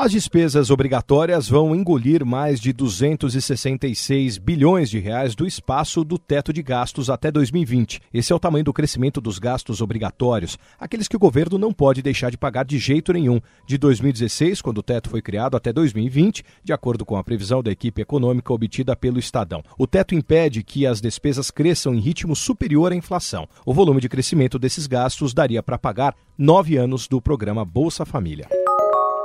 As despesas obrigatórias vão engolir mais de 266 bilhões de reais do espaço do teto de gastos até 2020. Esse é o tamanho do crescimento dos gastos obrigatórios, aqueles que o governo não pode deixar de pagar de jeito nenhum, de 2016, quando o teto foi criado, até 2020, de acordo com a previsão da equipe econômica obtida pelo Estadão. O teto impede que as despesas cresçam em ritmo superior à inflação. O volume de crescimento desses gastos daria para pagar nove anos do programa Bolsa Família.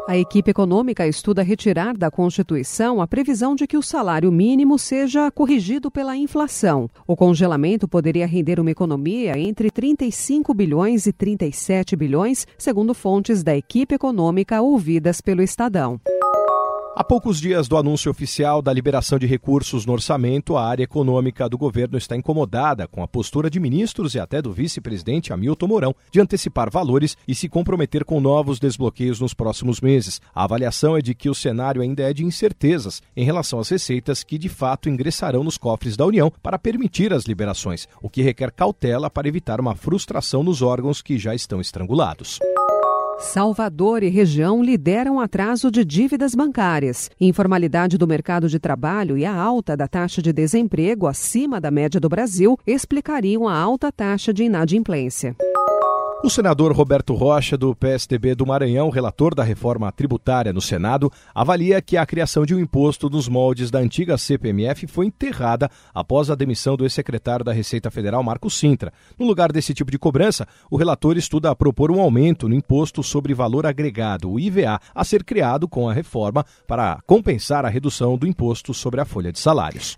A equipe econômica estuda retirar da Constituição a previsão de que o salário mínimo seja corrigido pela inflação. O congelamento poderia render uma economia entre 35 bilhões e 37 bilhões, segundo fontes da equipe econômica ouvidas pelo Estadão. Há poucos dias do anúncio oficial da liberação de recursos no orçamento, a área econômica do governo está incomodada com a postura de ministros e até do vice-presidente Hamilton Mourão de antecipar valores e se comprometer com novos desbloqueios nos próximos meses. A avaliação é de que o cenário ainda é de incertezas em relação às receitas que de fato ingressarão nos cofres da União para permitir as liberações, o que requer cautela para evitar uma frustração nos órgãos que já estão estrangulados. Salvador e região lideram atraso de dívidas bancárias. Informalidade do mercado de trabalho e a alta da taxa de desemprego acima da média do Brasil explicariam a alta taxa de inadimplência. O senador Roberto Rocha, do PSDB do Maranhão, relator da reforma tributária no Senado, avalia que a criação de um imposto nos moldes da antiga CPMF foi enterrada após a demissão do ex-secretário da Receita Federal, Marco Sintra. No lugar desse tipo de cobrança, o relator estuda a propor um aumento no imposto sobre valor agregado, o IVA, a ser criado com a reforma para compensar a redução do imposto sobre a folha de salários.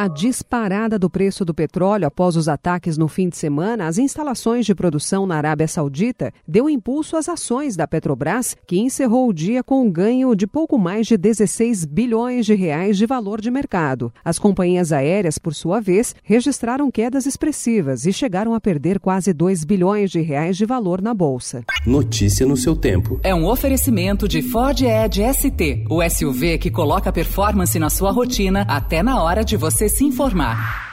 A disparada do preço do petróleo após os ataques no fim de semana às instalações de produção na Arábia Saudita deu impulso às ações da Petrobras, que encerrou o dia com um ganho de pouco mais de 16 bilhões de reais de valor de mercado. As companhias aéreas, por sua vez, registraram quedas expressivas e chegaram a perder quase 2 bilhões de reais de valor na bolsa. Notícia no seu tempo. É um oferecimento de Ford Edge ST, o SUV que coloca performance na sua rotina até na hora de você se informar.